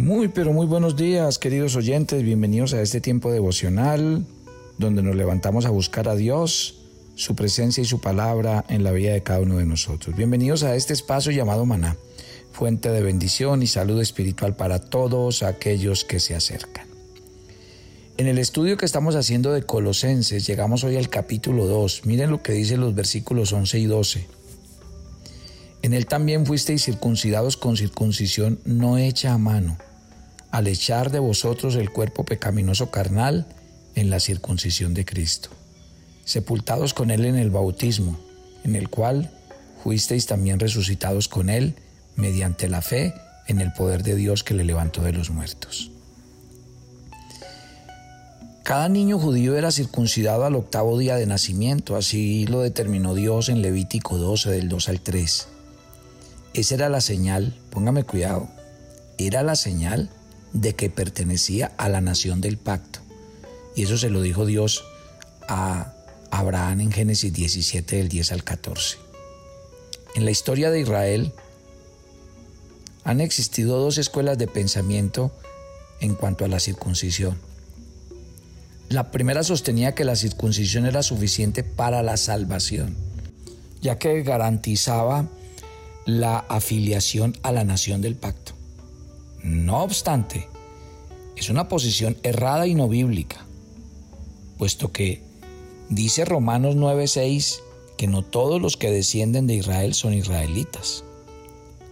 Muy, pero muy buenos días, queridos oyentes. Bienvenidos a este tiempo devocional donde nos levantamos a buscar a Dios, su presencia y su palabra en la vida de cada uno de nosotros. Bienvenidos a este espacio llamado Maná, fuente de bendición y salud espiritual para todos aquellos que se acercan. En el estudio que estamos haciendo de Colosenses, llegamos hoy al capítulo 2. Miren lo que dicen los versículos 11 y 12. En él también fuisteis circuncidados con circuncisión no hecha a mano al echar de vosotros el cuerpo pecaminoso carnal en la circuncisión de Cristo, sepultados con Él en el bautismo, en el cual fuisteis también resucitados con Él mediante la fe en el poder de Dios que le levantó de los muertos. Cada niño judío era circuncidado al octavo día de nacimiento, así lo determinó Dios en Levítico 12 del 2 al 3. Esa era la señal, póngame cuidado, era la señal de que pertenecía a la nación del pacto. Y eso se lo dijo Dios a Abraham en Génesis 17 del 10 al 14. En la historia de Israel han existido dos escuelas de pensamiento en cuanto a la circuncisión. La primera sostenía que la circuncisión era suficiente para la salvación, ya que garantizaba la afiliación a la nación del pacto. No obstante, es una posición errada y no bíblica, puesto que dice Romanos 9:6 que no todos los que descienden de Israel son israelitas.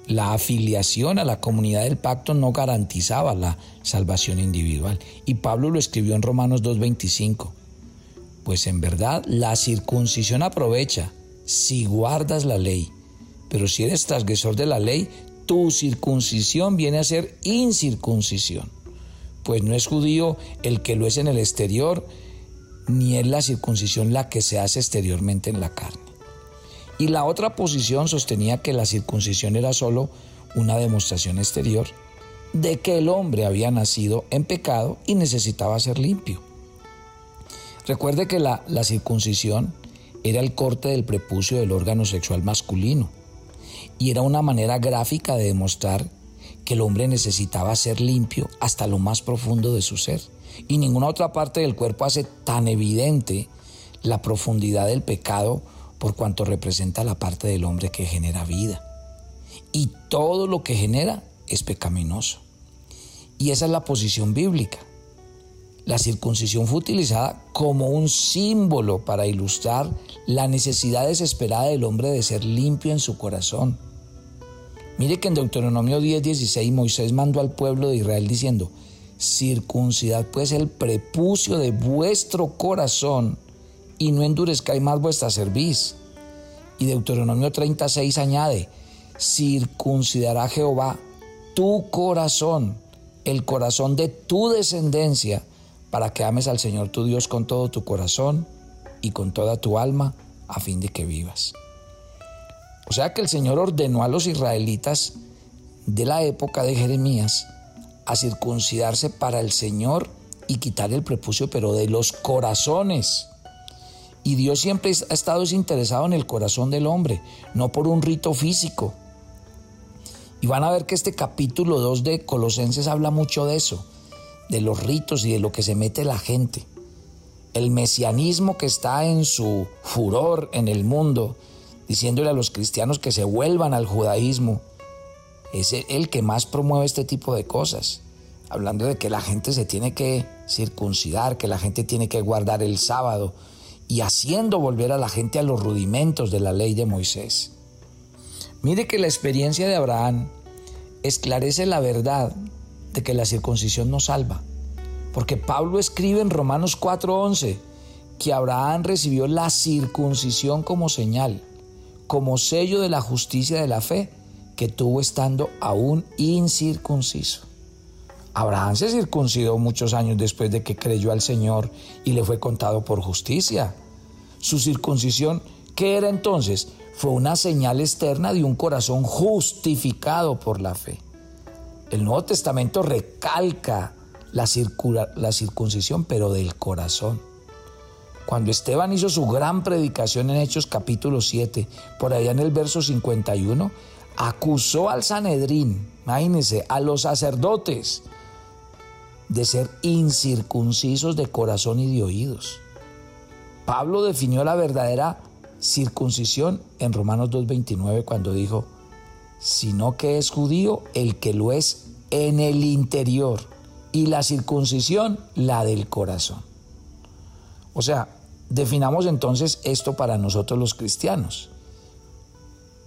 La afiliación a la comunidad del pacto no garantizaba la salvación individual. Y Pablo lo escribió en Romanos 2.25. Pues en verdad la circuncisión aprovecha si guardas la ley. Pero si eres transgresor de la ley, tu circuncisión viene a ser incircuncisión, pues no es judío el que lo es en el exterior, ni es la circuncisión la que se hace exteriormente en la carne. Y la otra posición sostenía que la circuncisión era solo una demostración exterior de que el hombre había nacido en pecado y necesitaba ser limpio. Recuerde que la, la circuncisión era el corte del prepucio del órgano sexual masculino y era una manera gráfica de demostrar que el hombre necesitaba ser limpio hasta lo más profundo de su ser. Y ninguna otra parte del cuerpo hace tan evidente la profundidad del pecado por cuanto representa la parte del hombre que genera vida. Y todo lo que genera es pecaminoso. Y esa es la posición bíblica. La circuncisión fue utilizada como un símbolo para ilustrar la necesidad desesperada del hombre de ser limpio en su corazón Mire que en Deuteronomio 10:16 Moisés mandó al pueblo de Israel diciendo, circuncidad pues el prepucio de vuestro corazón y no endurezcáis más vuestra cerviz. Y Deuteronomio 36 añade, circuncidará Jehová tu corazón, el corazón de tu descendencia, para que ames al Señor tu Dios con todo tu corazón y con toda tu alma, a fin de que vivas. O sea que el Señor ordenó a los israelitas de la época de Jeremías a circuncidarse para el Señor y quitar el prepucio, pero de los corazones. Y Dios siempre ha estado interesado en el corazón del hombre, no por un rito físico. Y van a ver que este capítulo 2 de Colosenses habla mucho de eso, de los ritos y de lo que se mete la gente. El mesianismo que está en su furor en el mundo, diciéndole a los cristianos que se vuelvan al judaísmo. Es el que más promueve este tipo de cosas, hablando de que la gente se tiene que circuncidar, que la gente tiene que guardar el sábado y haciendo volver a la gente a los rudimentos de la ley de Moisés. Mire que la experiencia de Abraham esclarece la verdad que la circuncisión no salva, porque Pablo escribe en Romanos 4:11 que Abraham recibió la circuncisión como señal como sello de la justicia de la fe que tuvo estando aún incircunciso. Abraham se circuncidó muchos años después de que creyó al Señor y le fue contado por justicia. Su circuncisión, ¿qué era entonces? Fue una señal externa de un corazón justificado por la fe. El Nuevo Testamento recalca la, circuncisión, pero del corazón. Cuando Esteban hizo su gran predicación en Hechos capítulo 7, por allá en el verso 51, acusó al Sanedrín, imagínense, a los sacerdotes de ser incircuncisos de corazón y de oídos. Pablo definió la verdadera circuncisión en Romanos 2.29 cuando dijo, sino que es judío el que lo es en el interior y la circuncisión la del corazón. O sea, definamos entonces esto para nosotros los cristianos.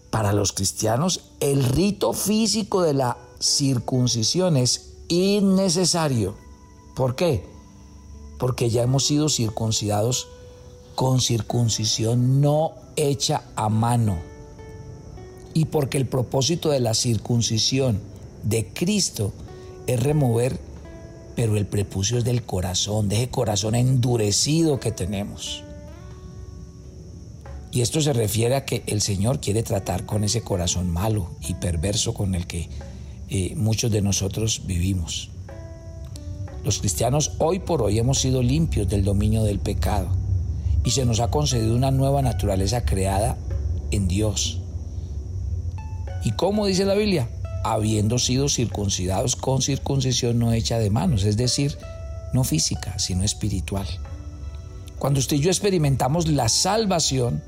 Para los cristianos, el rito físico de la circuncisión es innecesario. ¿Por qué? Porque ya hemos sido circuncidados con circuncisión no hecha a mano. Y porque el propósito de la circuncisión de Cristo es remover, pero el prepucio es del corazón, de ese corazón endurecido que tenemos. Y esto se refiere a que el Señor quiere tratar con ese corazón malo y perverso con el que eh, muchos de nosotros vivimos. Los cristianos hoy por hoy hemos sido limpios del dominio del pecado y se nos ha concedido una nueva naturaleza creada en Dios. ¿Y cómo dice la Biblia? Habiendo sido circuncidados con circuncisión no hecha de manos, es decir, no física, sino espiritual. Cuando usted y yo experimentamos la salvación,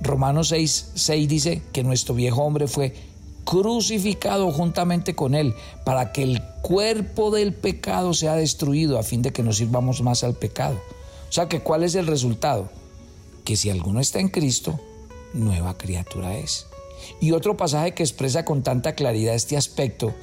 Romanos 6, 6 dice que nuestro viejo hombre fue crucificado juntamente con él para que el cuerpo del pecado sea destruido a fin de que no sirvamos más al pecado. O sea que ¿cuál es el resultado? Que si alguno está en Cristo, nueva criatura es. Y otro pasaje que expresa con tanta claridad este aspecto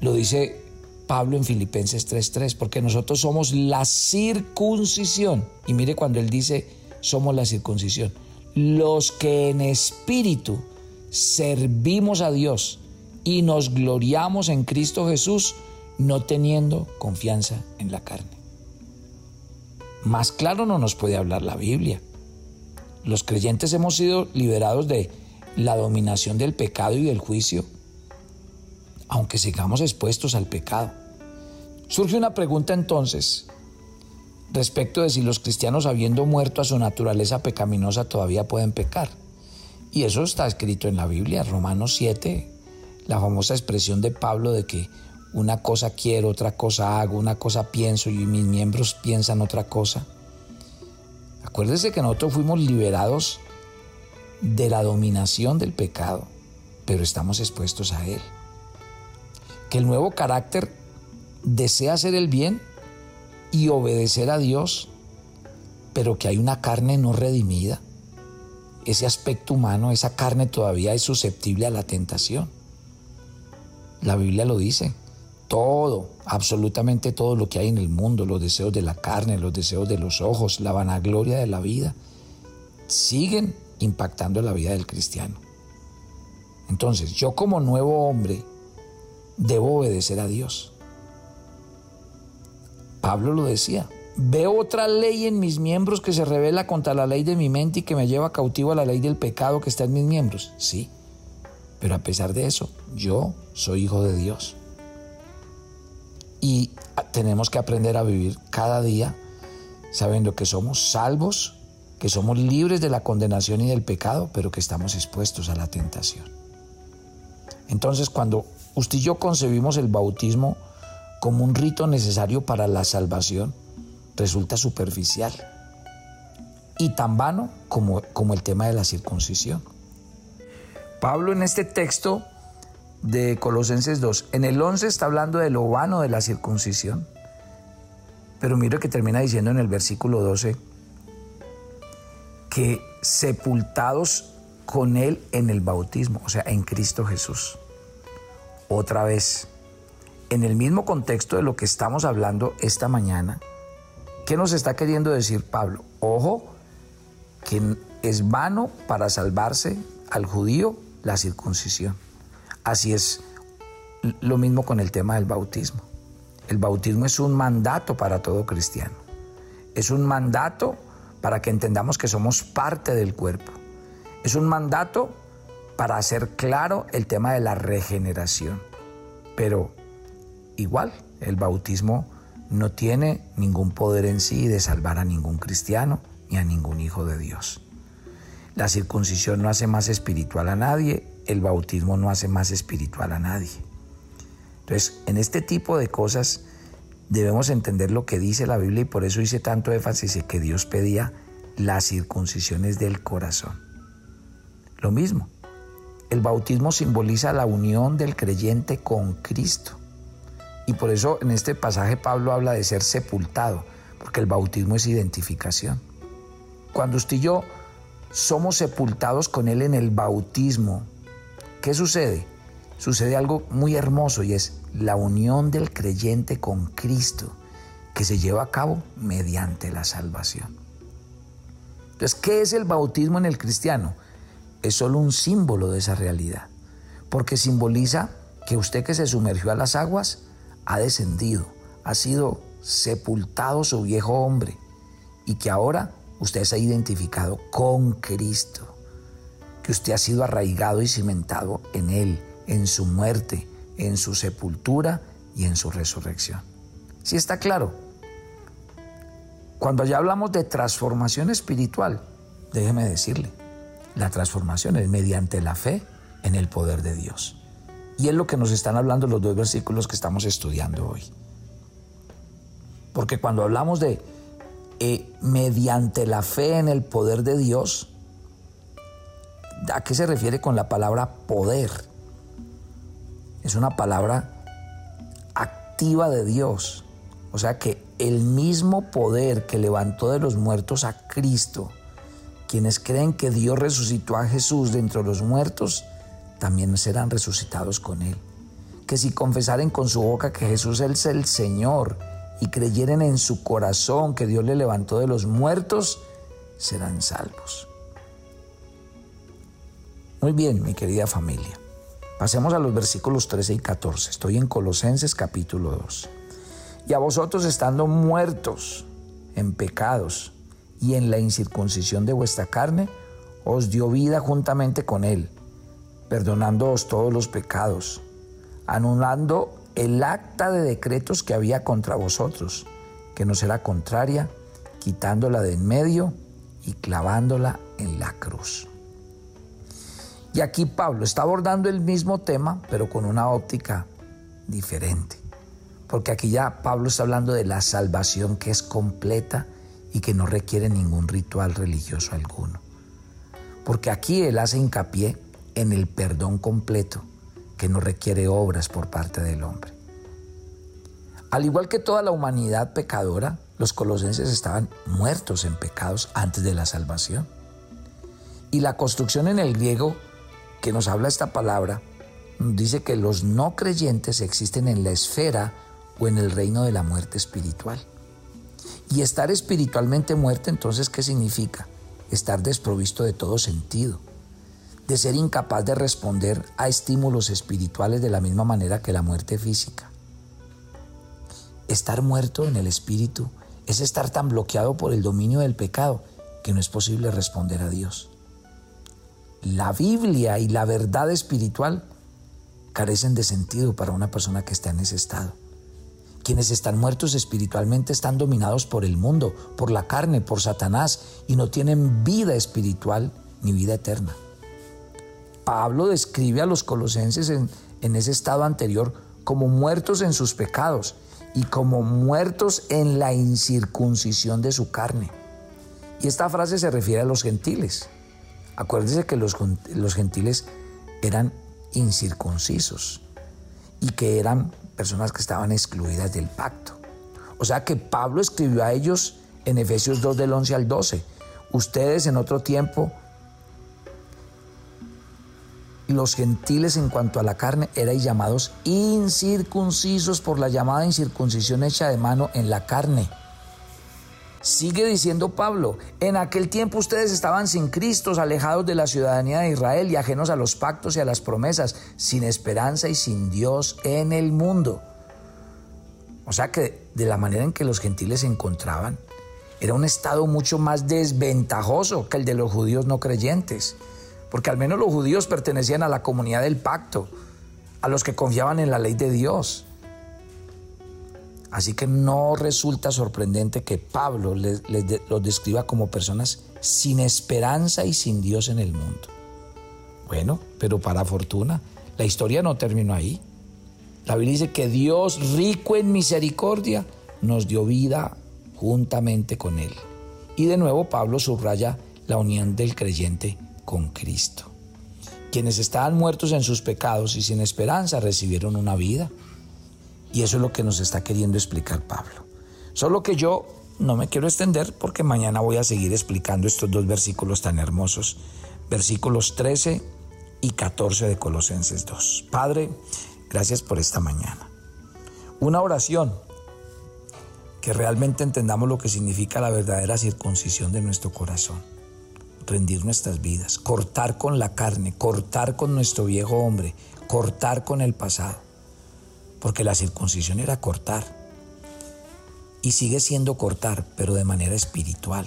lo dice Pablo en Filipenses 3:3, porque nosotros somos la circuncisión. Y mire cuando él dice somos la circuncisión los que en espíritu servimos a Dios y nos gloriamos en Cristo Jesús, no teniendo confianza en la carne. Más claro no nos puede hablar la Biblia. Los creyentes hemos sido liberados de la dominación del pecado y del juicio, aunque sigamos expuestos al pecado. Surge una pregunta entonces, respecto de si los cristianos habiendo muerto a su naturaleza pecaminosa todavía pueden pecar. Y eso está escrito en la Biblia, Romanos 7, la famosa expresión de Pablo de que una cosa quiero, otra cosa hago, una cosa pienso y mis miembros piensan otra cosa. Acuérdese que nosotros fuimos liberados de la dominación del pecado, pero estamos expuestos a él. Que el nuevo carácter desea hacer el bien y obedecer a Dios, pero que hay una carne no redimida. Ese aspecto humano, esa carne todavía es susceptible a la tentación. La Biblia lo dice. Todo, absolutamente todo lo que hay en el mundo, los deseos de la carne, los deseos de los ojos, la vanagloria de la vida, siguen impactando la vida del cristiano. Entonces, yo como nuevo hombre debo obedecer a Dios. Pablo lo decía. Veo otra ley en mis miembros que se revela contra la ley de mi mente y que me lleva cautivo a la ley del pecado que está en mis miembros. Sí, pero a pesar de eso, yo soy hijo de Dios. Y tenemos que aprender a vivir cada día sabiendo que somos salvos, que somos libres de la condenación y del pecado, pero que estamos expuestos a la tentación. Entonces, cuando usted y yo concebimos el bautismo, como un rito necesario para la salvación resulta superficial y tan vano como, como el tema de la circuncisión. Pablo en este texto de Colosenses 2, en el 11 está hablando de lo vano de la circuncisión, pero mire que termina diciendo en el versículo 12 que sepultados con él en el bautismo, o sea, en Cristo Jesús. Otra vez, en el mismo contexto de lo que estamos hablando esta mañana, ¿qué nos está queriendo decir Pablo? Ojo, que es vano para salvarse al judío la circuncisión. Así es lo mismo con el tema del bautismo. El bautismo es un mandato para todo cristiano. Es un mandato para que entendamos que somos parte del cuerpo. Es un mandato para hacer claro el tema de la regeneración. Pero igual, el bautismo no tiene ningún poder en sí de salvar a ningún cristiano ni a ningún hijo de Dios. La circuncisión no hace más espiritual a nadie el bautismo no hace más espiritual a nadie. Entonces, en este tipo de cosas debemos entender lo que dice la Biblia y por eso hice tanto énfasis en que Dios pedía las circuncisiones del corazón. Lo mismo, el bautismo simboliza la unión del creyente con Cristo. Y por eso en este pasaje Pablo habla de ser sepultado, porque el bautismo es identificación. Cuando usted y yo somos sepultados con Él en el bautismo, ¿qué sucede? Sucede algo muy hermoso y es la unión del creyente con Cristo que se lleva a cabo mediante la salvación. Entonces, ¿qué es el bautismo en el cristiano? Es solo un símbolo de esa realidad, porque simboliza que usted que se sumergió a las aguas ha descendido, ha sido sepultado su viejo hombre y que ahora usted se ha identificado con Cristo, que usted ha sido arraigado y cimentado en Él, en su muerte, en su sepultura y en su resurrección. ¿Sí está claro? Cuando ya hablamos de transformación espiritual, déjeme decirle, la transformación es mediante la fe en el poder de Dios. Y es lo que nos están hablando los dos versículos que estamos estudiando hoy. Porque cuando hablamos de eh, mediante la fe en el poder de Dios, ¿a qué se refiere con la palabra poder? Es una palabra activa de Dios. O sea que el mismo poder que levantó de los muertos a Cristo, quienes creen que Dios resucitó a Jesús de entre los muertos, también serán resucitados con Él. Que si confesaren con su boca que Jesús es el Señor y creyeren en su corazón que Dios le levantó de los muertos, serán salvos. Muy bien, mi querida familia. Pasemos a los versículos 13 y 14. Estoy en Colosenses capítulo 2. Y a vosotros estando muertos en pecados y en la incircuncisión de vuestra carne, os dio vida juntamente con Él perdonándoos todos los pecados, anulando el acta de decretos que había contra vosotros, que nos era contraria, quitándola de en medio y clavándola en la cruz. Y aquí Pablo está abordando el mismo tema, pero con una óptica diferente. Porque aquí ya Pablo está hablando de la salvación que es completa y que no requiere ningún ritual religioso alguno. Porque aquí él hace hincapié en el perdón completo que no requiere obras por parte del hombre. Al igual que toda la humanidad pecadora, los colosenses estaban muertos en pecados antes de la salvación. Y la construcción en el griego que nos habla esta palabra dice que los no creyentes existen en la esfera o en el reino de la muerte espiritual. Y estar espiritualmente muerto entonces, ¿qué significa? Estar desprovisto de todo sentido de ser incapaz de responder a estímulos espirituales de la misma manera que la muerte física. Estar muerto en el espíritu es estar tan bloqueado por el dominio del pecado que no es posible responder a Dios. La Biblia y la verdad espiritual carecen de sentido para una persona que está en ese estado. Quienes están muertos espiritualmente están dominados por el mundo, por la carne, por Satanás y no tienen vida espiritual ni vida eterna. Pablo describe a los colosenses en, ese estado anterior como muertos en sus pecados y como muertos en la incircuncisión de su carne. Y esta frase se refiere a los gentiles. Acuérdense que los, los, gentiles eran incircuncisos y que eran personas que estaban excluidas del pacto. O sea que Pablo escribió a ellos en Efesios 2 del 11 al 12. Ustedes en otro tiempo los gentiles en cuanto a la carne eran llamados incircuncisos por la llamada incircuncisión hecha de mano en la carne. Sigue diciendo Pablo, en aquel tiempo ustedes estaban sin Cristo, alejados de la ciudadanía de Israel y ajenos a los pactos y a las promesas, sin esperanza y sin Dios en el mundo. O sea que de la manera en que los gentiles se encontraban, era un estado mucho más desventajoso que el de los judíos no creyentes porque al menos los judíos pertenecían a la comunidad del pacto, a los que confiaban en la ley de Dios. Así que no resulta sorprendente que Pablo los describa como personas sin esperanza y sin Dios en el mundo. Bueno, pero para fortuna, la historia no terminó ahí. La Biblia dice que Dios, rico en misericordia, nos dio vida juntamente con Él. Y de nuevo Pablo subraya la unión del creyente con Cristo. Quienes estaban muertos en sus pecados y sin esperanza recibieron una vida. Y eso es lo que nos está queriendo explicar Pablo. Solo que yo no me quiero extender porque mañana voy a seguir explicando estos dos versículos tan hermosos, versículos 13 y 14 de Colosenses 2. Padre, gracias por esta mañana. Una oración que realmente entendamos lo que significa la verdadera circuncisión de nuestro corazón. Rendir nuestras vidas, cortar con la carne, cortar con nuestro viejo hombre, cortar con el pasado. Porque la circuncisión era cortar. Y sigue siendo cortar, pero de manera espiritual.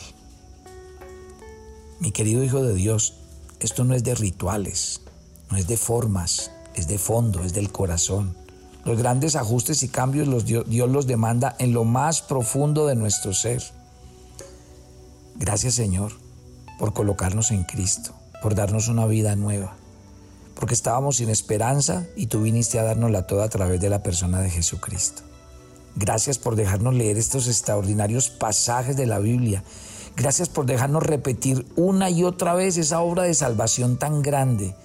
Mi querido Hijo de Dios, esto no es de rituales, no es de formas, es de fondo, es del corazón. Los grandes ajustes y cambios los Dios, Dios los demanda en lo más profundo de nuestro ser. Gracias Señor por colocarnos en Cristo, por darnos una vida nueva, porque estábamos sin esperanza y tú viniste a dárnosla toda a través de la persona de Jesucristo. Gracias por dejarnos leer estos extraordinarios pasajes de la Biblia. Gracias por dejarnos repetir una y otra vez esa obra de salvación tan grande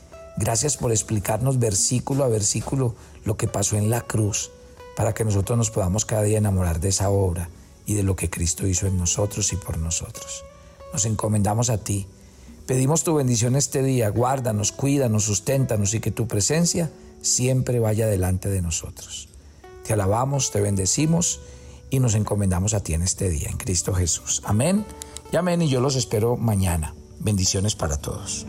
Gracias por explicarnos versículo a versículo lo que pasó en la cruz, para que nosotros nos podamos cada día enamorar de esa obra y de lo que Cristo hizo en nosotros y por nosotros. Nos encomendamos a ti. Pedimos tu bendición este día. Guárdanos, cuídanos, susténtanos y que tu presencia siempre vaya delante de nosotros. Te alabamos, te bendecimos y nos encomendamos a ti en este día, en Cristo Jesús. Amén y amén y yo los espero mañana. Bendiciones para todos.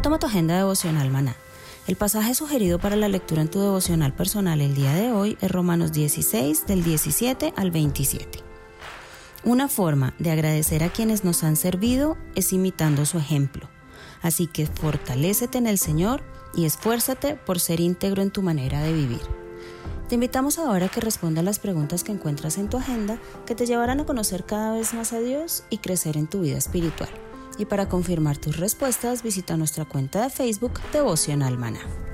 Toma tu agenda devocional maná. El pasaje sugerido para la lectura en tu devocional personal el día de hoy es Romanos 16 del 17 al 27. Una forma de agradecer a quienes nos han servido es imitando su ejemplo. Así que fortalécete en el Señor y esfuérzate por ser íntegro en tu manera de vivir. Te invitamos ahora a que respondas las preguntas que encuentras en tu agenda que te llevarán a conocer cada vez más a Dios y crecer en tu vida espiritual. Y para confirmar tus respuestas, visita nuestra cuenta de Facebook Devocional Maná.